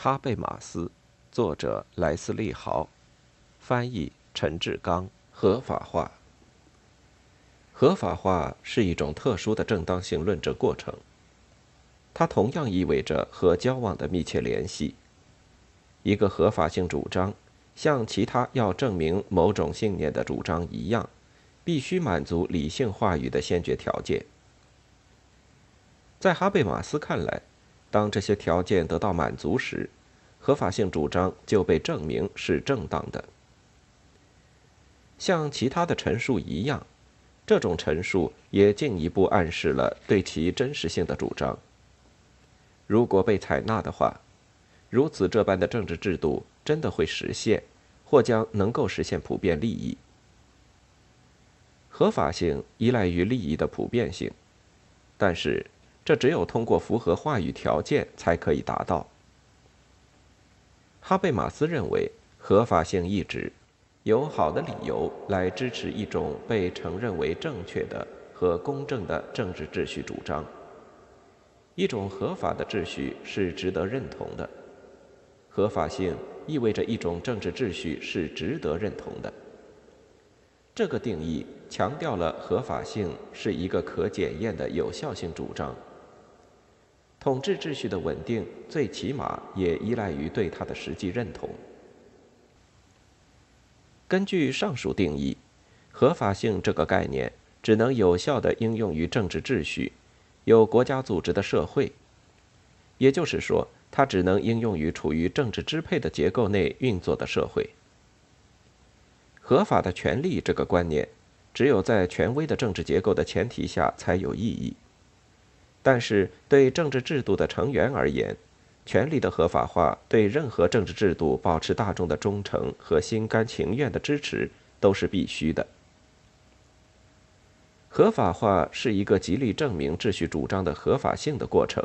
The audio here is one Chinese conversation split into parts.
哈贝马斯，作者莱斯利·豪，翻译陈志刚。合法化。合法化是一种特殊的正当性论证过程，它同样意味着和交往的密切联系。一个合法性主张，像其他要证明某种信念的主张一样，必须满足理性话语的先决条件。在哈贝马斯看来，当这些条件得到满足时，合法性主张就被证明是正当的。像其他的陈述一样，这种陈述也进一步暗示了对其真实性的主张。如果被采纳的话，如此这般的政治制度真的会实现，或将能够实现普遍利益。合法性依赖于利益的普遍性，但是。这只有通过符合话语条件才可以达到。哈贝马斯认为，合法性意指有好的理由来支持一种被承认为正确的和公正的政治秩序主张。一种合法的秩序是值得认同的，合法性意味着一种政治秩序是值得认同的。这个定义强调了合法性是一个可检验的有效性主张。统治秩序的稳定，最起码也依赖于对它的实际认同。根据上述定义，合法性这个概念只能有效地应用于政治秩序、有国家组织的社会，也就是说，它只能应用于处于政治支配的结构内运作的社会。合法的权利这个观念，只有在权威的政治结构的前提下才有意义。但是，对政治制度的成员而言，权力的合法化对任何政治制度保持大众的忠诚和心甘情愿的支持都是必须的。合法化是一个极力证明秩序主张的合法性的过程。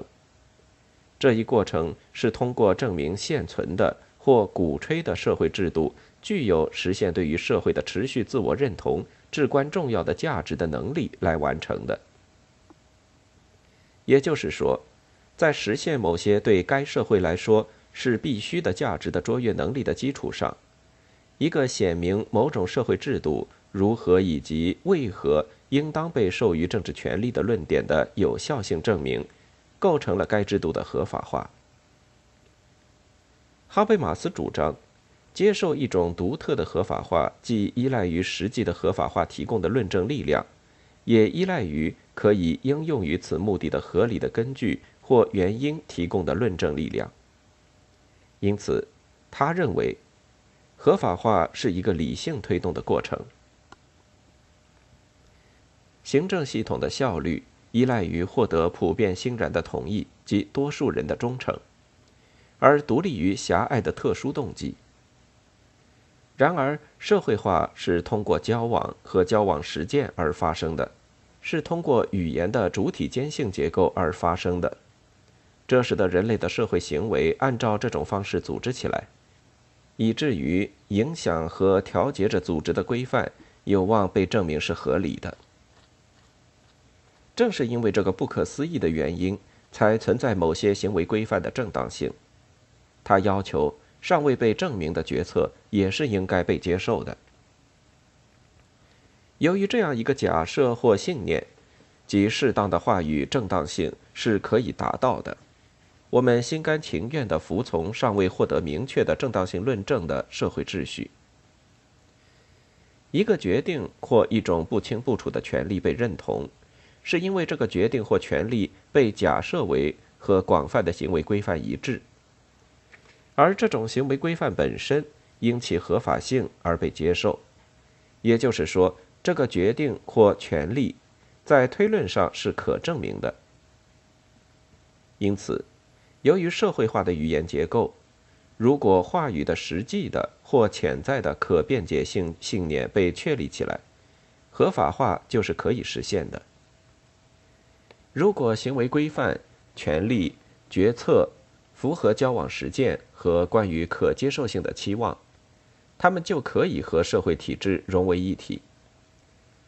这一过程是通过证明现存的或鼓吹的社会制度具有实现对于社会的持续自我认同至关重要的价值的能力来完成的。也就是说，在实现某些对该社会来说是必须的价值的卓越能力的基础上，一个显明某种社会制度如何以及为何应当被授予政治权利的论点的有效性证明，构成了该制度的合法化。哈贝马斯主张，接受一种独特的合法化，既依赖于实际的合法化提供的论证力量。也依赖于可以应用于此目的的合理的根据或原因提供的论证力量。因此，他认为，合法化是一个理性推动的过程。行政系统的效率依赖于获得普遍欣然的同意及多数人的忠诚，而独立于狭隘的特殊动机。然而，社会化是通过交往和交往实践而发生的，是通过语言的主体间性结构而发生的。这使得人类的社会行为按照这种方式组织起来，以至于影响和调节着组织的规范有望被证明是合理的。正是因为这个不可思议的原因，才存在某些行为规范的正当性。他要求。尚未被证明的决策也是应该被接受的。由于这样一个假设或信念，即适当的话语正当性是可以达到的，我们心甘情愿地服从尚未获得明确的正当性论证的社会秩序。一个决定或一种不清不楚的权利被认同，是因为这个决定或权利被假设为和广泛的行为规范一致。而这种行为规范本身因其合法性而被接受，也就是说，这个决定或权利在推论上是可证明的。因此，由于社会化的语言结构，如果话语的实际的或潜在的可辩解性信念被确立起来，合法化就是可以实现的。如果行为规范、权利、决策。符合交往实践和关于可接受性的期望，他们就可以和社会体制融为一体。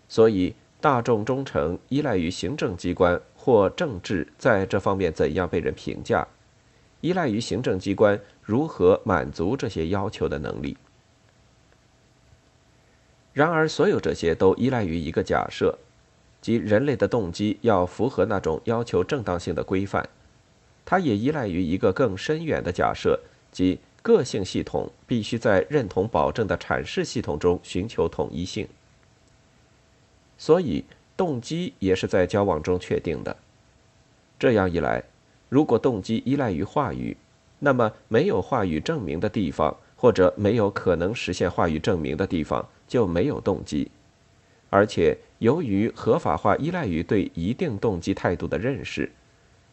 所以，大众忠诚依赖于行政机关或政治在这方面怎样被人评价，依赖于行政机关如何满足这些要求的能力。然而，所有这些都依赖于一个假设，即人类的动机要符合那种要求正当性的规范。它也依赖于一个更深远的假设，即个性系统必须在认同保证的阐释系统中寻求统一性。所以，动机也是在交往中确定的。这样一来，如果动机依赖于话语，那么没有话语证明的地方，或者没有可能实现话语证明的地方。就没有动机，而且由于合法化依赖于对一定动机态度的认识，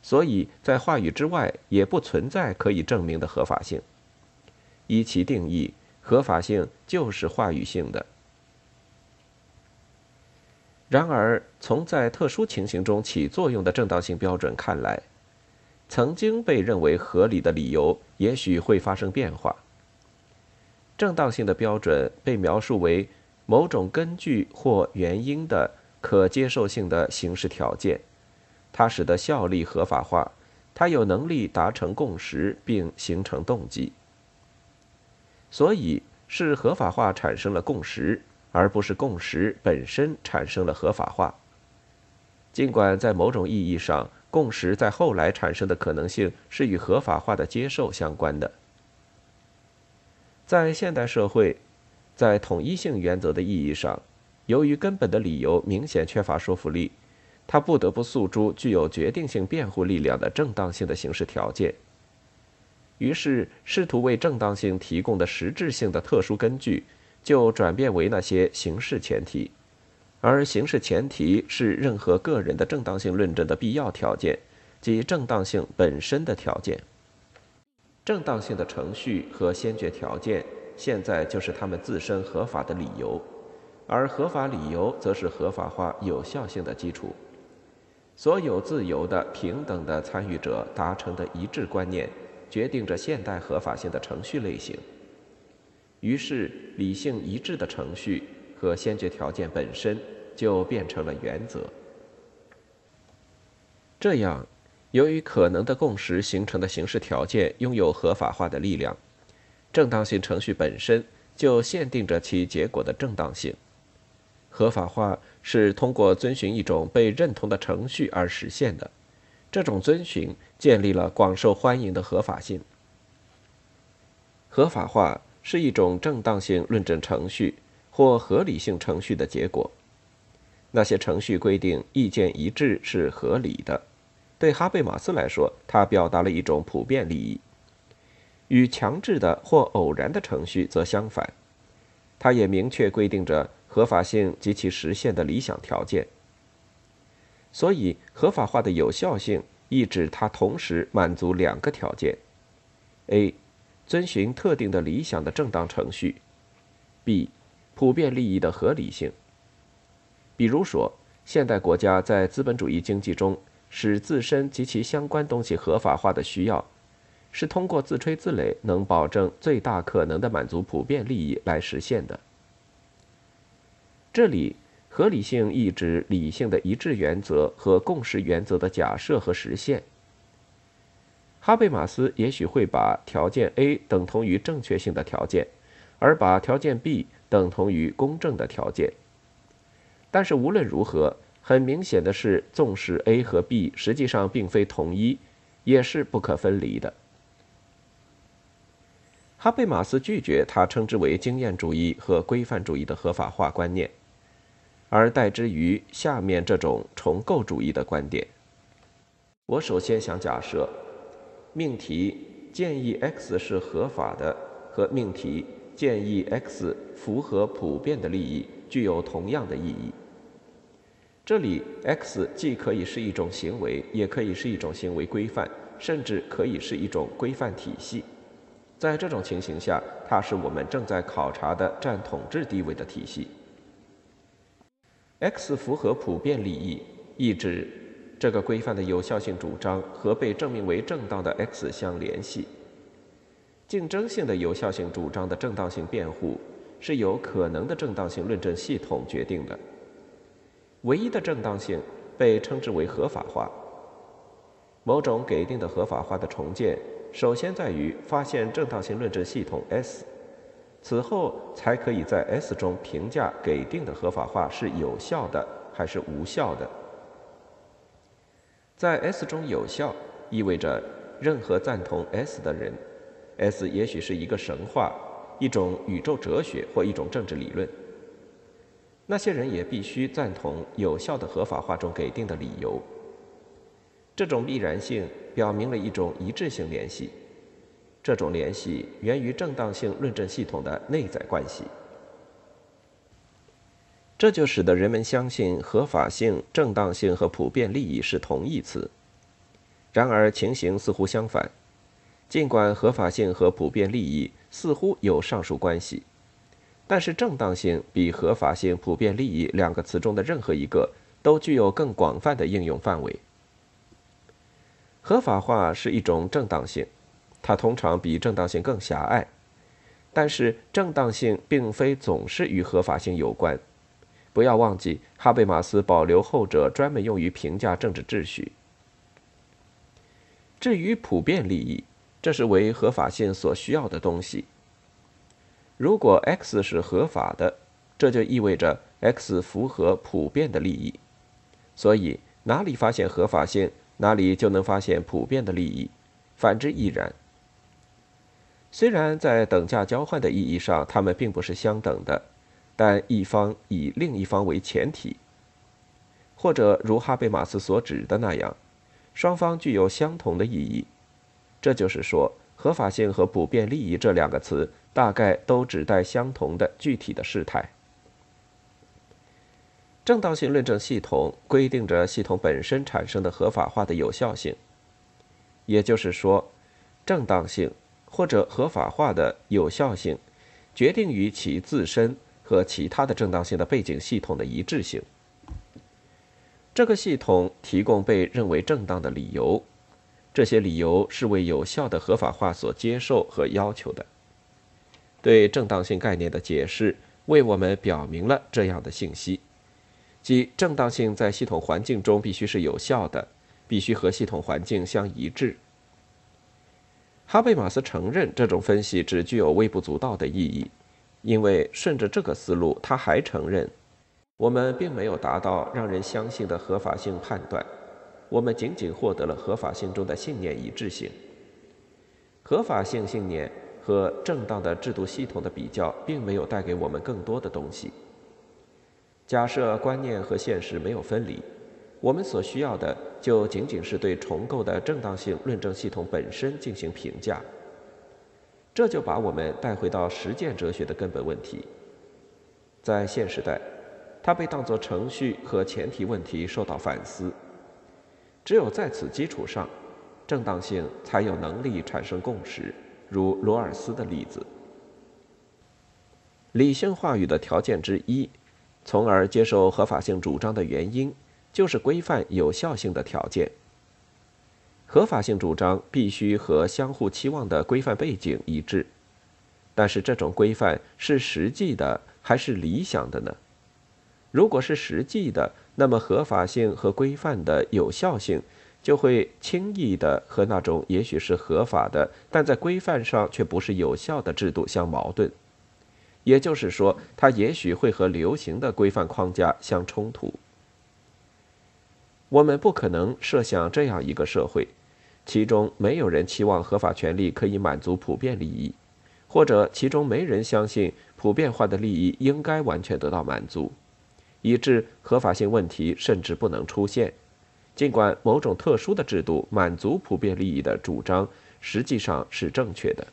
所以在话语之外也不存在可以证明的合法性。依其定义，合法性就是话语性的。然而，从在特殊情形中起作用的正当性标准看来，曾经被认为合理的理由也许会发生变化。正当性的标准被描述为某种根据或原因的可接受性的形式条件，它使得效力合法化，它有能力达成共识并形成动机。所以是合法化产生了共识，而不是共识本身产生了合法化。尽管在某种意义上，共识在后来产生的可能性是与合法化的接受相关的。在现代社会，在统一性原则的意义上，由于根本的理由明显缺乏说服力，他不得不诉诸具有决定性辩护力量的正当性的形式条件。于是，试图为正当性提供的实质性的特殊根据，就转变为那些形式前提，而形式前提是任何个人的正当性论证的必要条件，即正当性本身的条件。正当性的程序和先决条件，现在就是他们自身合法的理由，而合法理由则是合法化有效性的基础。所有自由的、平等的参与者达成的一致观念，决定着现代合法性的程序类型。于是，理性一致的程序和先决条件本身就变成了原则。这样。由于可能的共识形成的形式条件拥有合法化的力量，正当性程序本身就限定着其结果的正当性。合法化是通过遵循一种被认同的程序而实现的，这种遵循建立了广受欢迎的合法性。合法化是一种正当性论证程序或合理性程序的结果。那些程序规定意见一致是合理的。对哈贝马斯来说，它表达了一种普遍利益，与强制的或偶然的程序则相反。它也明确规定着合法性及其实现的理想条件。所以，合法化的有效性意指它同时满足两个条件：a. 遵循特定的理想的正当程序；b. 普遍利益的合理性。比如说，现代国家在资本主义经济中。使自身及其相关东西合法化的需要，是通过自吹自擂能保证最大可能的满足普遍利益来实现的。这里，合理性意指理性的一致原则和共识原则的假设和实现。哈贝马斯也许会把条件 A 等同于正确性的条件，而把条件 B 等同于公正的条件。但是无论如何。很明显的是，纵使 A 和 B 实际上并非同一，也是不可分离的。哈贝马斯拒绝他称之为经验主义和规范主义的合法化观念，而代之于下面这种重构主义的观点。我首先想假设，命题建议 X 是合法的和命题建议 X 符合普遍的利益具有同样的意义。这里，X 既可以是一种行为，也可以是一种行为规范，甚至可以是一种规范体系。在这种情形下，它是我们正在考察的占统治地位的体系。X 符合普遍利益，意指这个规范的有效性主张和被证明为正当的 X 相联系。竞争性的有效性主张的正当性辩护是由可能的正当性论证系统决定的。唯一的正当性被称之为合法化。某种给定的合法化的重建首先在于发现正当性论证系统 S，此后才可以在 S 中评价给定的合法化是有效的还是无效的。在 S 中有效，意味着任何赞同 S 的人，S 也许是一个神话、一种宇宙哲学或一种政治理论。那些人也必须赞同有效的合法化中给定的理由。这种必然性表明了一种一致性联系，这种联系源于正当性论证系统的内在关系。这就使得人们相信合法性、正当性和普遍利益是同义词。然而情形似乎相反，尽管合法性和普遍利益似乎有上述关系。但是，正当性比合法性、普遍利益两个词中的任何一个都具有更广泛的应用范围。合法化是一种正当性，它通常比正当性更狭隘。但是，正当性并非总是与合法性有关。不要忘记，哈贝马斯保留后者专门用于评价政治秩序。至于普遍利益，这是为合法性所需要的东西。如果 X 是合法的，这就意味着 X 符合普遍的利益，所以哪里发现合法性，哪里就能发现普遍的利益，反之亦然。虽然在等价交换的意义上，它们并不是相等的，但一方以另一方为前提，或者如哈贝马斯所指的那样，双方具有相同的意义。这就是说，合法性和普遍利益这两个词。大概都指代相同的具体的事态。正当性论证系统规定着系统本身产生的合法化的有效性，也就是说，正当性或者合法化的有效性决定于其自身和其他的正当性的背景系统的一致性。这个系统提供被认为正当的理由，这些理由是为有效的合法化所接受和要求的。对正当性概念的解释为我们表明了这样的信息，即正当性在系统环境中必须是有效的，必须和系统环境相一致。哈贝马斯承认这种分析只具有微不足道的意义，因为顺着这个思路，他还承认我们并没有达到让人相信的合法性判断，我们仅仅获得了合法性中的信念一致性。合法性信念。和正当的制度系统的比较，并没有带给我们更多的东西。假设观念和现实没有分离，我们所需要的就仅仅是对重构的正当性论证系统本身进行评价。这就把我们带回到实践哲学的根本问题。在现时代，它被当作程序和前提问题受到反思。只有在此基础上，正当性才有能力产生共识。如罗尔斯的例子，理性话语的条件之一，从而接受合法性主张的原因，就是规范有效性的条件。合法性主张必须和相互期望的规范背景一致，但是这种规范是实际的还是理想的呢？如果是实际的，那么合法性和规范的有效性。就会轻易地和那种也许是合法的，但在规范上却不是有效的制度相矛盾。也就是说，它也许会和流行的规范框架相冲突。我们不可能设想这样一个社会，其中没有人期望合法权利可以满足普遍利益，或者其中没人相信普遍化的利益应该完全得到满足，以致合法性问题甚至不能出现。尽管某种特殊的制度满足普遍利益的主张实际上是正确的，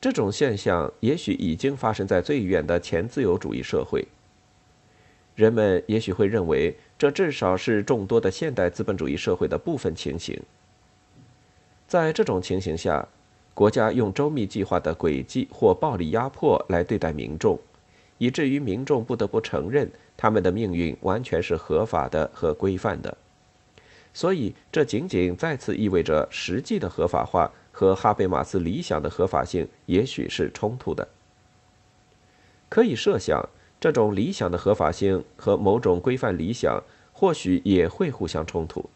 这种现象也许已经发生在最远的前自由主义社会。人们也许会认为，这至少是众多的现代资本主义社会的部分情形。在这种情形下，国家用周密计划的诡计或暴力压迫来对待民众。以至于民众不得不承认，他们的命运完全是合法的和规范的。所以，这仅仅再次意味着实际的合法化和哈贝马斯理想的合法性也许是冲突的。可以设想，这种理想的合法性和某种规范理想或许也会互相冲突，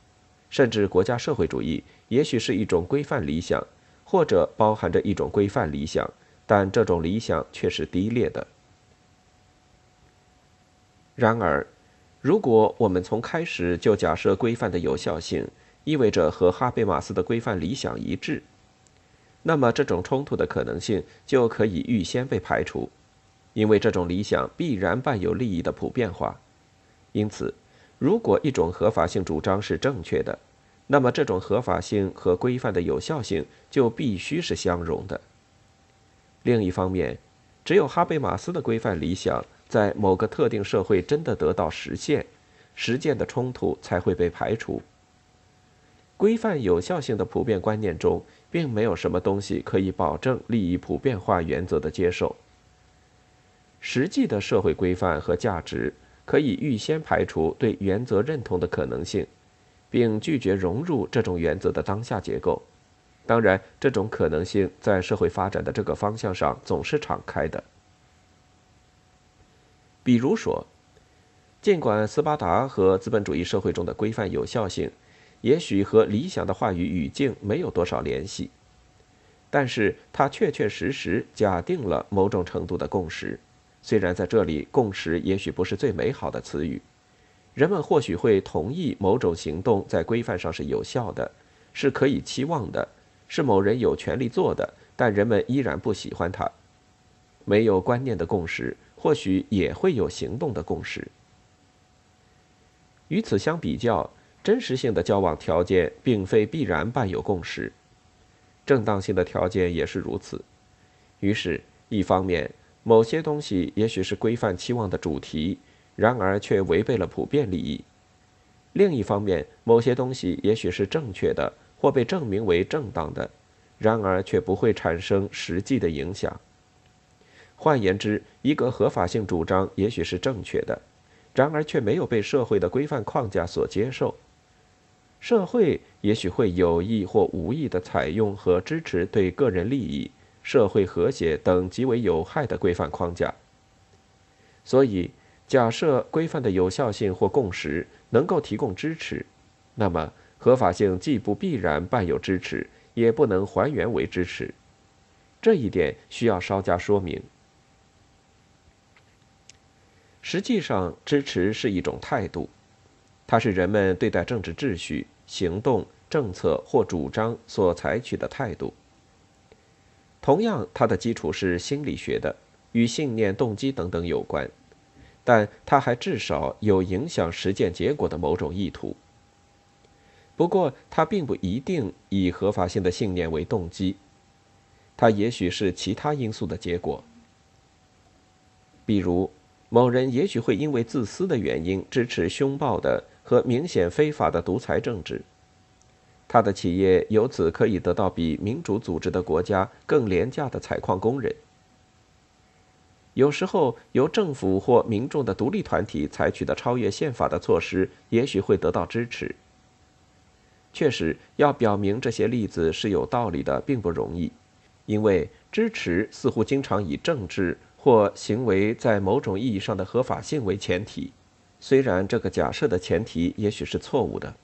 甚至国家社会主义也许是一种规范理想，或者包含着一种规范理想，但这种理想却是低劣的。然而，如果我们从开始就假设规范的有效性意味着和哈贝马斯的规范理想一致，那么这种冲突的可能性就可以预先被排除，因为这种理想必然伴有利益的普遍化。因此，如果一种合法性主张是正确的，那么这种合法性和规范的有效性就必须是相容的。另一方面，只有哈贝马斯的规范理想。在某个特定社会真的得到实现，实践的冲突才会被排除。规范有效性的普遍观念中，并没有什么东西可以保证利益普遍化原则的接受。实际的社会规范和价值可以预先排除对原则认同的可能性，并拒绝融入这种原则的当下结构。当然，这种可能性在社会发展的这个方向上总是敞开的。比如说，尽管斯巴达和资本主义社会中的规范有效性，也许和理想的话语语境没有多少联系，但是它确确实实假定了某种程度的共识。虽然在这里，共识也许不是最美好的词语，人们或许会同意某种行动在规范上是有效的，是可以期望的，是某人有权利做的，但人们依然不喜欢它。没有观念的共识。或许也会有行动的共识。与此相比较，真实性的交往条件并非必然伴有共识，正当性的条件也是如此。于是，一方面，某些东西也许是规范期望的主题，然而却违背了普遍利益；另一方面，某些东西也许是正确的或被证明为正当的，然而却不会产生实际的影响。换言之，一个合法性主张也许是正确的，然而却没有被社会的规范框架所接受。社会也许会有意或无意地采用和支持对个人利益、社会和谐等极为有害的规范框架。所以，假设规范的有效性或共识能够提供支持，那么合法性既不必然伴有支持，也不能还原为支持。这一点需要稍加说明。实际上，支持是一种态度，它是人们对待政治秩序、行动、政策或主张所采取的态度。同样，它的基础是心理学的，与信念、动机等等有关，但它还至少有影响实践结果的某种意图。不过，它并不一定以合法性的信念为动机，它也许是其他因素的结果，比如。某人也许会因为自私的原因支持凶暴的和明显非法的独裁政治，他的企业由此可以得到比民主组织的国家更廉价的采矿工人。有时候，由政府或民众的独立团体采取的超越宪法的措施也许会得到支持。确实，要表明这些例子是有道理的，并不容易，因为支持似乎经常以政治。或行为在某种意义上的合法性为前提，虽然这个假设的前提也许是错误的，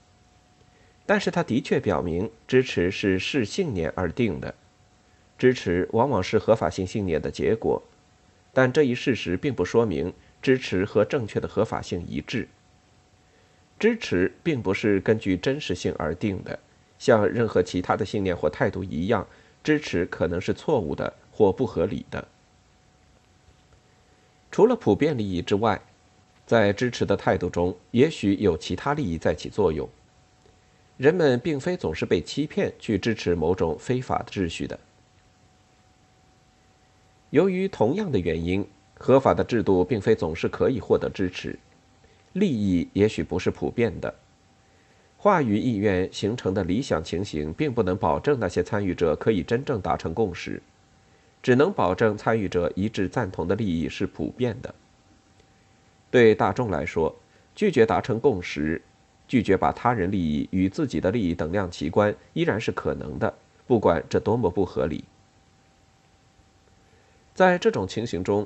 但是它的确表明支持是视信念而定的，支持往往是合法性信念的结果，但这一事实并不说明支持和正确的合法性一致。支持并不是根据真实性而定的，像任何其他的信念或态度一样，支持可能是错误的或不合理的。除了普遍利益之外，在支持的态度中，也许有其他利益在起作用。人们并非总是被欺骗去支持某种非法的秩序的。由于同样的原因，合法的制度并非总是可以获得支持，利益也许不是普遍的。话语意愿形成的理想情形，并不能保证那些参与者可以真正达成共识。只能保证参与者一致赞同的利益是普遍的。对大众来说，拒绝达成共识，拒绝把他人利益与自己的利益等量齐观，依然是可能的，不管这多么不合理。在这种情形中，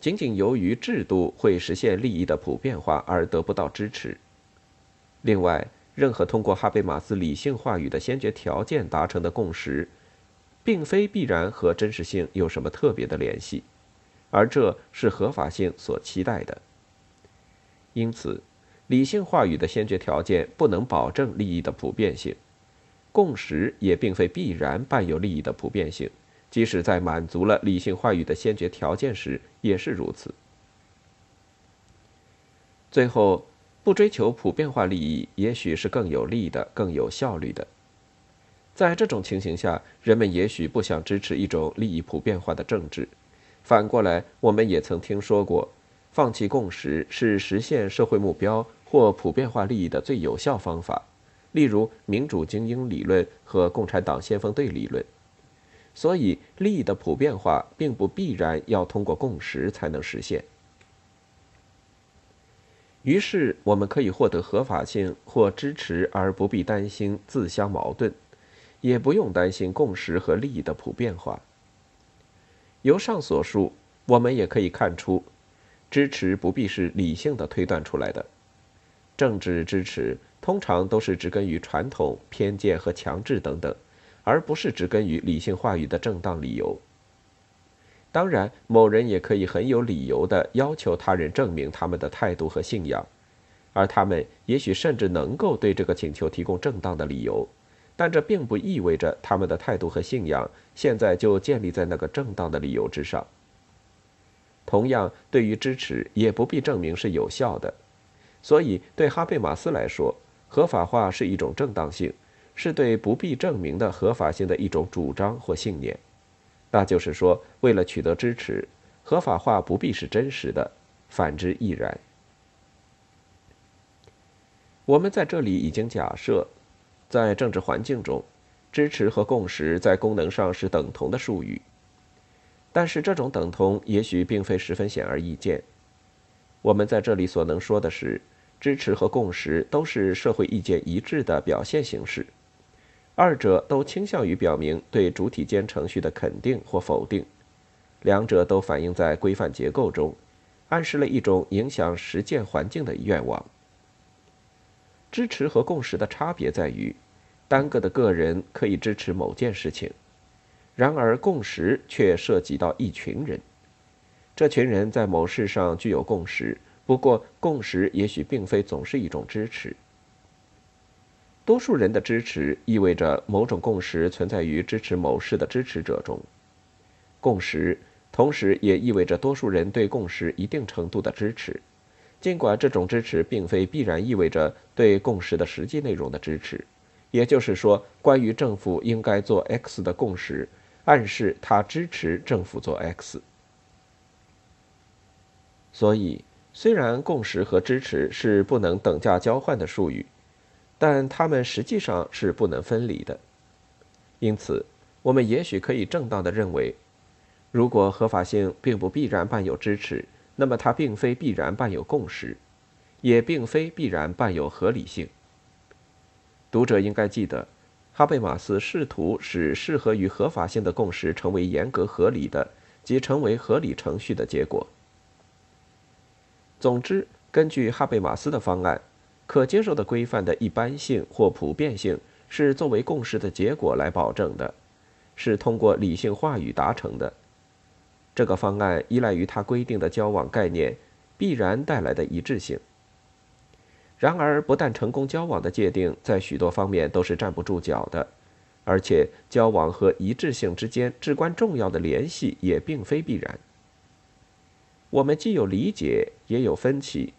仅仅由于制度会实现利益的普遍化而得不到支持。另外，任何通过哈贝马斯理性话语的先决条件达成的共识，并非必然和真实性有什么特别的联系，而这是合法性所期待的。因此，理性话语的先决条件不能保证利益的普遍性，共识也并非必然伴有利益的普遍性，即使在满足了理性话语的先决条件时也是如此。最后。不追求普遍化利益，也许是更有利的、更有效率的。在这种情形下，人们也许不想支持一种利益普遍化的政治。反过来，我们也曾听说过，放弃共识是实现社会目标或普遍化利益的最有效方法，例如民主精英理论和共产党先锋队理论。所以，利益的普遍化并不必然要通过共识才能实现。于是，我们可以获得合法性或支持，而不必担心自相矛盾，也不用担心共识和利益的普遍化。由上所述，我们也可以看出，支持不必是理性的推断出来的。政治支持通常都是植根于传统、偏见和强制等等，而不是植根于理性话语的正当理由。当然，某人也可以很有理由地要求他人证明他们的态度和信仰，而他们也许甚至能够对这个请求提供正当的理由，但这并不意味着他们的态度和信仰现在就建立在那个正当的理由之上。同样，对于支持也不必证明是有效的，所以对哈贝马斯来说，合法化是一种正当性，是对不必证明的合法性的一种主张或信念。那就是说，为了取得支持，合法化不必是真实的，反之亦然。我们在这里已经假设，在政治环境中，支持和共识在功能上是等同的术语。但是这种等同也许并非十分显而易见。我们在这里所能说的是，支持和共识都是社会意见一致的表现形式。二者都倾向于表明对主体间程序的肯定或否定，两者都反映在规范结构中，暗示了一种影响实践环境的愿望。支持和共识的差别在于，单个的个人可以支持某件事情，然而共识却涉及到一群人，这群人在某事上具有共识，不过共识也许并非总是一种支持。多数人的支持意味着某种共识存在于支持某事的支持者中。共识同时也意味着多数人对共识一定程度的支持，尽管这种支持并非必然意味着对共识的实际内容的支持。也就是说，关于政府应该做 X 的共识，暗示他支持政府做 X。所以，虽然共识和支持是不能等价交换的术语。但它们实际上是不能分离的，因此，我们也许可以正当的认为，如果合法性并不必然伴有支持，那么它并非必然伴有共识，也并非必然伴有合理性。读者应该记得，哈贝马斯试图使适合于合法性的共识成为严格合理的，即成为合理程序的结果。总之，根据哈贝马斯的方案。可接受的规范的一般性或普遍性是作为共识的结果来保证的，是通过理性话语达成的。这个方案依赖于他规定的交往概念必然带来的一致性。然而，不但成功交往的界定在许多方面都是站不住脚的，而且交往和一致性之间至关重要的联系也并非必然。我们既有理解，也有分歧。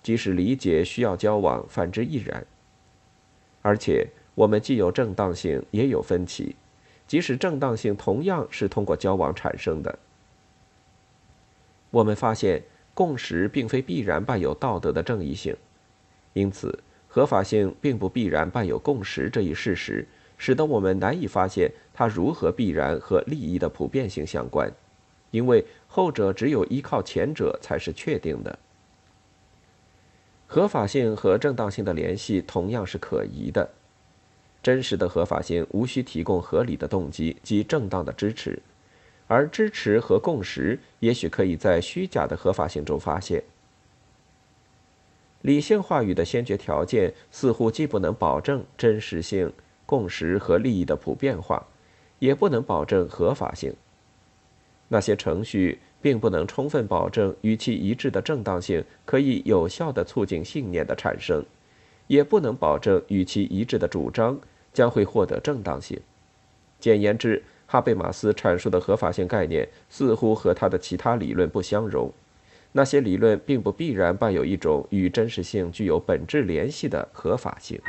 即使理解需要交往，反之亦然。而且，我们既有正当性，也有分歧，即使正当性同样是通过交往产生的。我们发现，共识并非必然伴有道德的正义性，因此，合法性并不必然伴有共识这一事实，使得我们难以发现它如何必然和利益的普遍性相关，因为后者只有依靠前者才是确定的。合法性和正当性的联系同样是可疑的。真实的合法性无需提供合理的动机及正当的支持，而支持和共识也许可以在虚假的合法性中发现。理性话语的先决条件似乎既不能保证真实性、共识和利益的普遍化，也不能保证合法性。那些程序并不能充分保证与其一致的正当性可以有效地促进信念的产生，也不能保证与其一致的主张将会获得正当性。简言之，哈贝马斯阐述的合法性概念似乎和他的其他理论不相容。那些理论并不必然伴有一种与真实性具有本质联系的合法性。